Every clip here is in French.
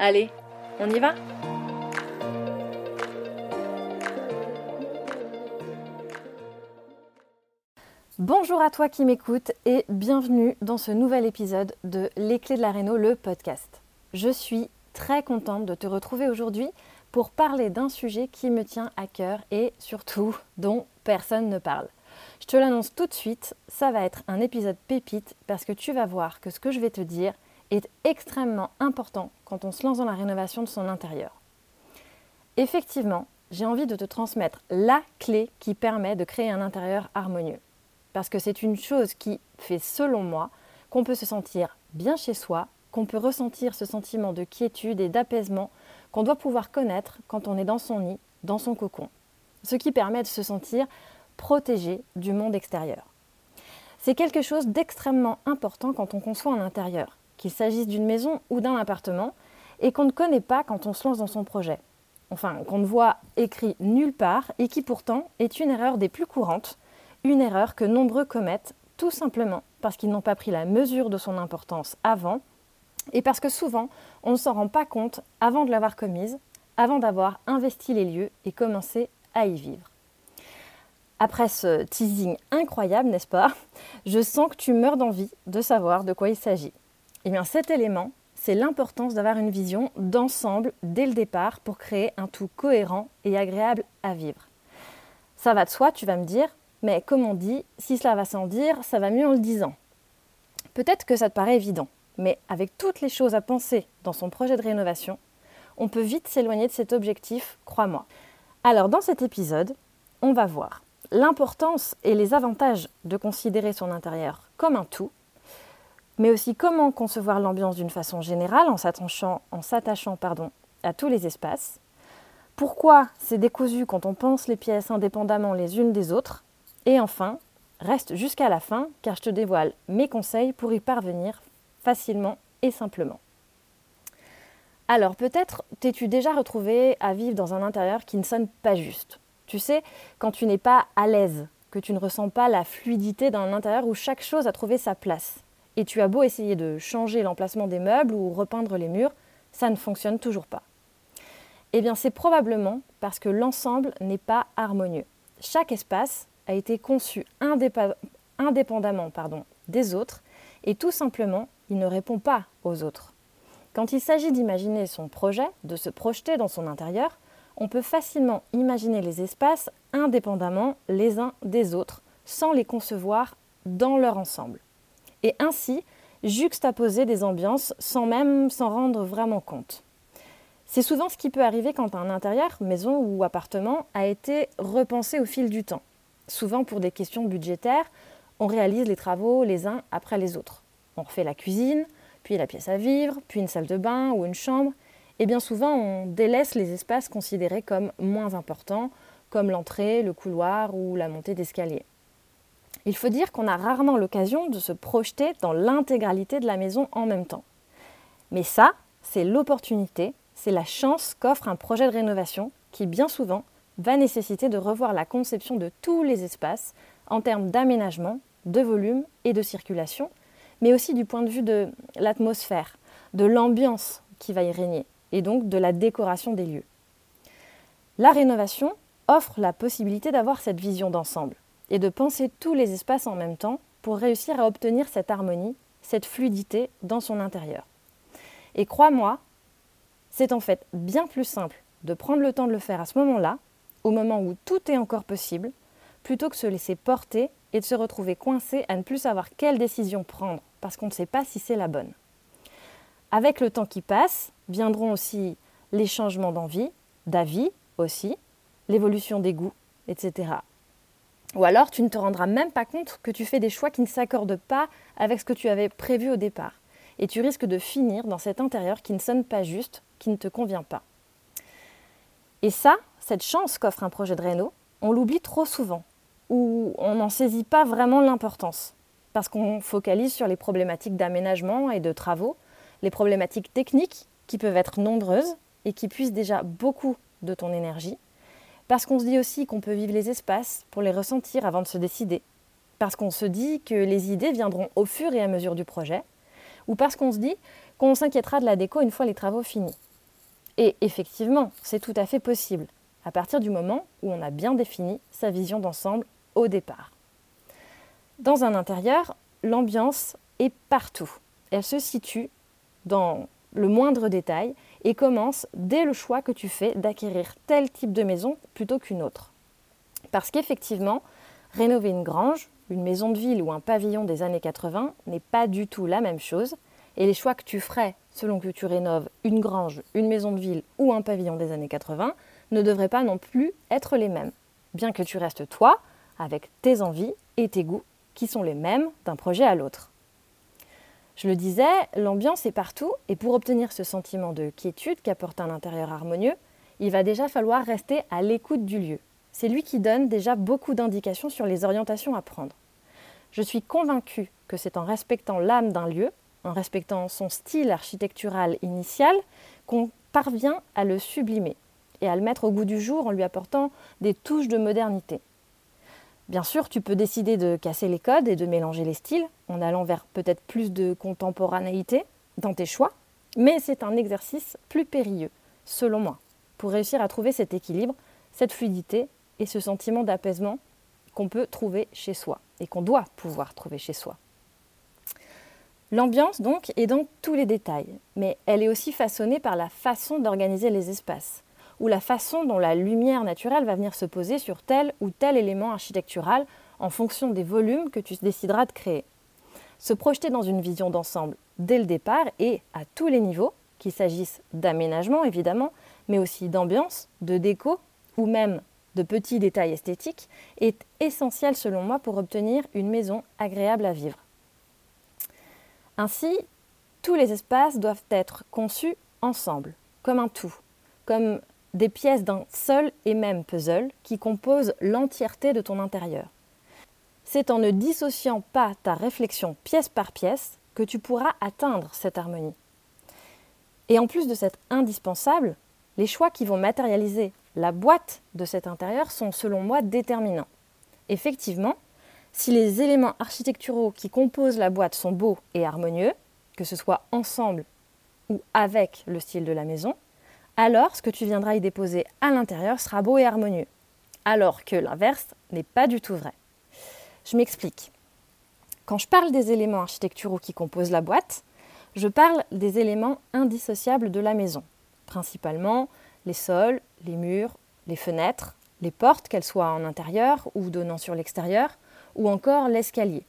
Allez, on y va Bonjour à toi qui m'écoutes et bienvenue dans ce nouvel épisode de Les clés de la Réno, le podcast. Je suis très contente de te retrouver aujourd'hui pour parler d'un sujet qui me tient à cœur et surtout dont personne ne parle. Je te l'annonce tout de suite, ça va être un épisode pépite parce que tu vas voir que ce que je vais te dire est extrêmement important quand on se lance dans la rénovation de son intérieur. Effectivement, j'ai envie de te transmettre la clé qui permet de créer un intérieur harmonieux. Parce que c'est une chose qui fait, selon moi, qu'on peut se sentir bien chez soi, qu'on peut ressentir ce sentiment de quiétude et d'apaisement qu'on doit pouvoir connaître quand on est dans son nid, dans son cocon. Ce qui permet de se sentir protégé du monde extérieur. C'est quelque chose d'extrêmement important quand on conçoit un intérieur qu'il s'agisse d'une maison ou d'un appartement, et qu'on ne connaît pas quand on se lance dans son projet. Enfin, qu'on ne voit écrit nulle part et qui pourtant est une erreur des plus courantes, une erreur que nombreux commettent tout simplement parce qu'ils n'ont pas pris la mesure de son importance avant et parce que souvent on ne s'en rend pas compte avant de l'avoir commise, avant d'avoir investi les lieux et commencé à y vivre. Après ce teasing incroyable, n'est-ce pas? Je sens que tu meurs d'envie de savoir de quoi il s'agit. Eh bien, cet élément, c'est l'importance d'avoir une vision d'ensemble dès le départ pour créer un tout cohérent et agréable à vivre. Ça va de soi, tu vas me dire, mais comme on dit, si cela va sans dire, ça va mieux en le disant. Peut-être que ça te paraît évident, mais avec toutes les choses à penser dans son projet de rénovation, on peut vite s'éloigner de cet objectif, crois-moi. Alors dans cet épisode, on va voir l'importance et les avantages de considérer son intérieur comme un tout, mais aussi comment concevoir l'ambiance d'une façon générale en s'attachant, à tous les espaces, pourquoi c'est décousu quand on pense les pièces indépendamment les unes des autres, et enfin, reste jusqu'à la fin car je te dévoile mes conseils pour y parvenir facilement et simplement. Alors peut-être t'es-tu déjà retrouvé à vivre dans un intérieur qui ne sonne pas juste. Tu sais, quand tu n'es pas à l'aise, que tu ne ressens pas la fluidité d'un intérieur où chaque chose a trouvé sa place et tu as beau essayer de changer l'emplacement des meubles ou repeindre les murs, ça ne fonctionne toujours pas. Eh bien, c'est probablement parce que l'ensemble n'est pas harmonieux. Chaque espace a été conçu indépendamment des autres et tout simplement, il ne répond pas aux autres. Quand il s'agit d'imaginer son projet, de se projeter dans son intérieur, on peut facilement imaginer les espaces indépendamment les uns des autres, sans les concevoir dans leur ensemble et ainsi juxtaposer des ambiances sans même s'en rendre vraiment compte. C'est souvent ce qui peut arriver quand un intérieur, maison ou appartement, a été repensé au fil du temps. Souvent pour des questions budgétaires, on réalise les travaux les uns après les autres. On refait la cuisine, puis la pièce à vivre, puis une salle de bain ou une chambre, et bien souvent on délaisse les espaces considérés comme moins importants, comme l'entrée, le couloir ou la montée d'escalier. Il faut dire qu'on a rarement l'occasion de se projeter dans l'intégralité de la maison en même temps. Mais ça, c'est l'opportunité, c'est la chance qu'offre un projet de rénovation qui, bien souvent, va nécessiter de revoir la conception de tous les espaces en termes d'aménagement, de volume et de circulation, mais aussi du point de vue de l'atmosphère, de l'ambiance qui va y régner, et donc de la décoration des lieux. La rénovation offre la possibilité d'avoir cette vision d'ensemble, et de penser tous les espaces en même temps pour réussir à obtenir cette harmonie, cette fluidité dans son intérieur. Et crois-moi, C'est en fait bien plus simple de prendre le temps de le faire à ce moment-là, au moment où tout est encore possible, plutôt que se laisser porter et de se retrouver coincé à ne plus savoir quelle décision prendre, parce qu'on ne sait pas si c'est la bonne. Avec le temps qui passe, viendront aussi les changements d'envie, d'avis aussi, l'évolution des goûts, etc. Ou alors tu ne te rendras même pas compte que tu fais des choix qui ne s'accordent pas avec ce que tu avais prévu au départ. Et tu risques de finir dans cet intérieur qui ne sonne pas juste, qui ne te convient pas. Et ça, cette chance qu'offre un projet de réno, on l'oublie trop souvent, ou on n'en saisit pas vraiment l'importance, parce qu'on focalise sur les problématiques d'aménagement et de travaux, les problématiques techniques qui peuvent être nombreuses et qui puissent déjà beaucoup de ton énergie, parce qu'on se dit aussi qu'on peut vivre les espaces pour les ressentir avant de se décider, parce qu'on se dit que les idées viendront au fur et à mesure du projet, ou parce qu'on se dit qu'on s'inquiétera de la déco une fois les travaux finis. Et effectivement, c'est tout à fait possible, à partir du moment où on a bien défini sa vision d'ensemble au départ. Dans un intérieur, l'ambiance est partout. Elle se situe dans le moindre détail et commence dès le choix que tu fais d'acquérir tel type de maison plutôt qu'une autre. Parce qu'effectivement, rénover une grange, une maison de ville ou un pavillon des années 80 n'est pas du tout la même chose, et les choix que tu ferais selon que tu rénoves une grange, une maison de ville ou un pavillon des années 80 ne devraient pas non plus être les mêmes, bien que tu restes toi avec tes envies et tes goûts qui sont les mêmes d'un projet à l'autre. Je le disais, l'ambiance est partout et pour obtenir ce sentiment de quiétude qu'apporte un intérieur harmonieux, il va déjà falloir rester à l'écoute du lieu. C'est lui qui donne déjà beaucoup d'indications sur les orientations à prendre. Je suis convaincue que c'est en respectant l'âme d'un lieu, en respectant son style architectural initial, qu'on parvient à le sublimer et à le mettre au goût du jour en lui apportant des touches de modernité. Bien sûr, tu peux décider de casser les codes et de mélanger les styles en allant vers peut-être plus de contemporanéité dans tes choix, mais c'est un exercice plus périlleux, selon moi, pour réussir à trouver cet équilibre, cette fluidité et ce sentiment d'apaisement qu'on peut trouver chez soi et qu'on doit pouvoir trouver chez soi. L'ambiance, donc, est dans tous les détails, mais elle est aussi façonnée par la façon d'organiser les espaces ou la façon dont la lumière naturelle va venir se poser sur tel ou tel élément architectural en fonction des volumes que tu décideras de créer. Se projeter dans une vision d'ensemble dès le départ et à tous les niveaux, qu'il s'agisse d'aménagement évidemment, mais aussi d'ambiance, de déco ou même de petits détails esthétiques, est essentiel selon moi pour obtenir une maison agréable à vivre. Ainsi, tous les espaces doivent être conçus ensemble, comme un tout, comme des pièces d'un seul et même puzzle qui composent l'entièreté de ton intérieur. C'est en ne dissociant pas ta réflexion pièce par pièce que tu pourras atteindre cette harmonie. Et en plus de cette indispensable, les choix qui vont matérialiser la boîte de cet intérieur sont selon moi déterminants. Effectivement, si les éléments architecturaux qui composent la boîte sont beaux et harmonieux, que ce soit ensemble ou avec le style de la maison, alors ce que tu viendras y déposer à l'intérieur sera beau et harmonieux. Alors que l'inverse n'est pas du tout vrai. Je m'explique. Quand je parle des éléments architecturaux qui composent la boîte, je parle des éléments indissociables de la maison, principalement les sols, les murs, les fenêtres, les portes, qu'elles soient en intérieur ou donnant sur l'extérieur, ou encore l'escalier.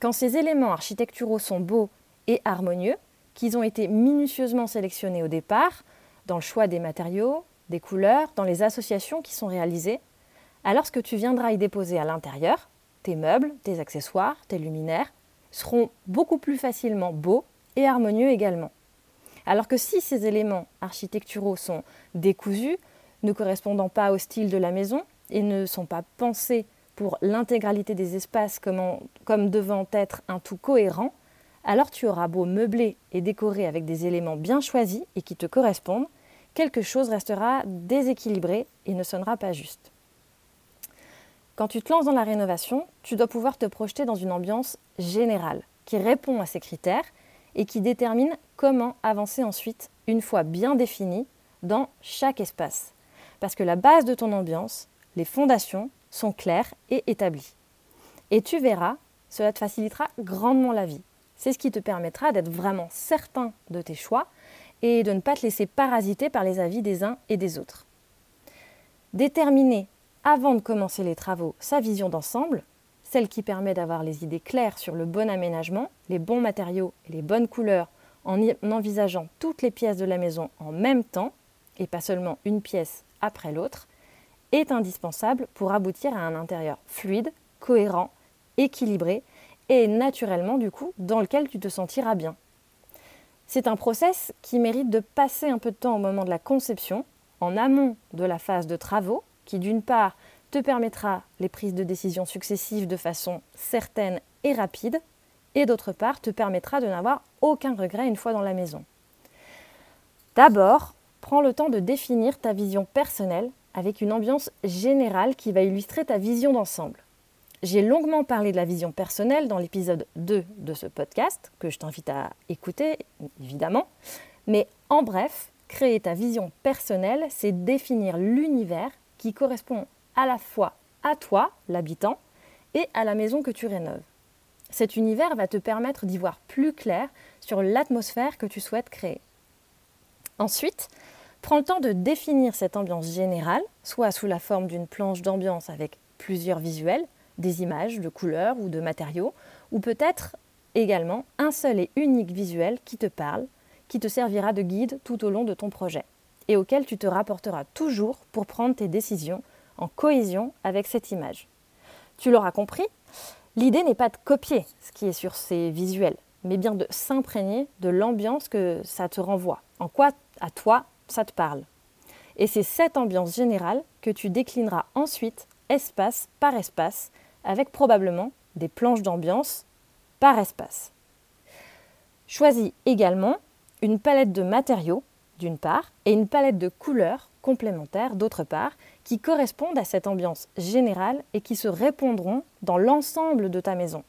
Quand ces éléments architecturaux sont beaux et harmonieux, qu'ils ont été minutieusement sélectionnés au départ, dans le choix des matériaux, des couleurs, dans les associations qui sont réalisées, alors ce que tu viendras y déposer à l'intérieur, tes meubles, tes accessoires, tes luminaires, seront beaucoup plus facilement beaux et harmonieux également. Alors que si ces éléments architecturaux sont décousus, ne correspondant pas au style de la maison et ne sont pas pensés pour l'intégralité des espaces comme, comme devant être un tout cohérent, alors tu auras beau meubler et décorer avec des éléments bien choisis et qui te correspondent, quelque chose restera déséquilibré et ne sonnera pas juste. Quand tu te lances dans la rénovation, tu dois pouvoir te projeter dans une ambiance générale qui répond à ces critères et qui détermine comment avancer ensuite une fois bien définie dans chaque espace. Parce que la base de ton ambiance, les fondations, sont claires et établies. Et tu verras, cela te facilitera grandement la vie. C'est ce qui te permettra d'être vraiment certain de tes choix et de ne pas te laisser parasiter par les avis des uns et des autres. Déterminer, avant de commencer les travaux, sa vision d'ensemble, celle qui permet d'avoir les idées claires sur le bon aménagement, les bons matériaux et les bonnes couleurs en envisageant toutes les pièces de la maison en même temps, et pas seulement une pièce après l'autre, est indispensable pour aboutir à un intérieur fluide, cohérent, équilibré et naturellement du coup dans lequel tu te sentiras bien. C'est un process qui mérite de passer un peu de temps au moment de la conception, en amont de la phase de travaux, qui d'une part te permettra les prises de décision successives de façon certaine et rapide, et d'autre part te permettra de n'avoir aucun regret une fois dans la maison. D'abord, prends le temps de définir ta vision personnelle avec une ambiance générale qui va illustrer ta vision d'ensemble. J'ai longuement parlé de la vision personnelle dans l'épisode 2 de ce podcast, que je t'invite à écouter, évidemment. Mais en bref, créer ta vision personnelle, c'est définir l'univers qui correspond à la fois à toi, l'habitant, et à la maison que tu rénoves. Cet univers va te permettre d'y voir plus clair sur l'atmosphère que tu souhaites créer. Ensuite, prends le temps de définir cette ambiance générale, soit sous la forme d'une planche d'ambiance avec plusieurs visuels, des images de couleurs ou de matériaux, ou peut-être également un seul et unique visuel qui te parle, qui te servira de guide tout au long de ton projet, et auquel tu te rapporteras toujours pour prendre tes décisions en cohésion avec cette image. Tu l'auras compris, l'idée n'est pas de copier ce qui est sur ces visuels, mais bien de s'imprégner de l'ambiance que ça te renvoie, en quoi à toi ça te parle. Et c'est cette ambiance générale que tu déclineras ensuite espace par espace avec probablement des planches d'ambiance par espace. Choisis également une palette de matériaux d'une part et une palette de couleurs complémentaires d'autre part qui correspondent à cette ambiance générale et qui se répondront dans l'ensemble de ta maison.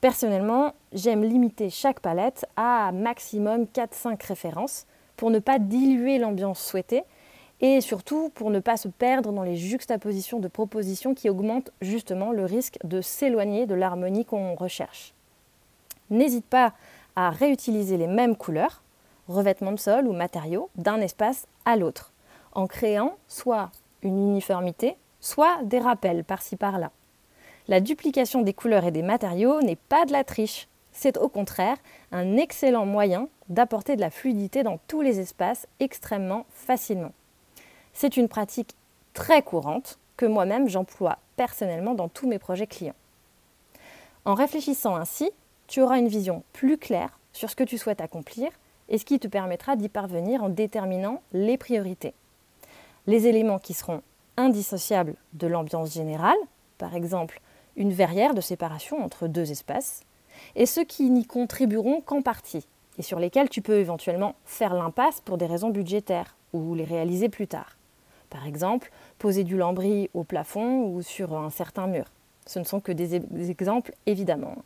Personnellement, j'aime limiter chaque palette à maximum 4-5 références pour ne pas diluer l'ambiance souhaitée et surtout pour ne pas se perdre dans les juxtapositions de propositions qui augmentent justement le risque de s'éloigner de l'harmonie qu'on recherche. N'hésite pas à réutiliser les mêmes couleurs, revêtements de sol ou matériaux, d'un espace à l'autre, en créant soit une uniformité, soit des rappels par-ci par-là. La duplication des couleurs et des matériaux n'est pas de la triche, c'est au contraire un excellent moyen d'apporter de la fluidité dans tous les espaces extrêmement facilement. C'est une pratique très courante que moi-même j'emploie personnellement dans tous mes projets clients. En réfléchissant ainsi, tu auras une vision plus claire sur ce que tu souhaites accomplir et ce qui te permettra d'y parvenir en déterminant les priorités. Les éléments qui seront indissociables de l'ambiance générale, par exemple une verrière de séparation entre deux espaces, et ceux qui n'y contribueront qu'en partie, et sur lesquels tu peux éventuellement faire l'impasse pour des raisons budgétaires ou les réaliser plus tard. Par exemple, poser du lambris au plafond ou sur un certain mur. Ce ne sont que des, exemples, évidemment.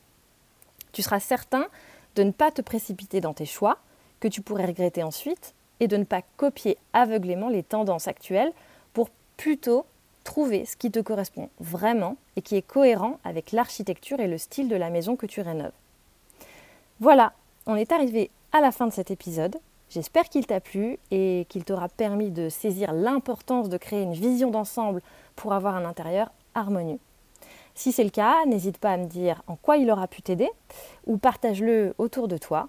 Tu seras certain de ne pas te précipiter dans tes choix, que tu pourrais regretter ensuite, et de ne pas copier aveuglément les tendances actuelles pour plutôt trouver ce qui te correspond vraiment et qui est cohérent avec l'architecture et le style de la maison que tu rénoves. Voilà, on est arrivé à la fin de cet épisode. J'espère qu'il t'a plu et qu'il t'aura permis de saisir l'importance de créer une vision d'ensemble pour avoir un intérieur harmonieux. Si c'est le cas, n'hésite pas à me dire en quoi il aura pu t'aider ou partage-le autour de toi.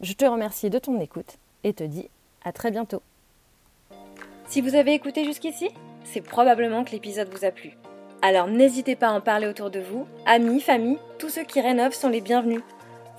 Je te remercie de ton écoute et te dis à très bientôt. Si vous avez écouté jusqu'ici, c'est probablement que l'épisode vous a plu. Alors n'hésitez pas à en parler autour de vous, amis, famille, tous ceux qui rénovent sont les bienvenus.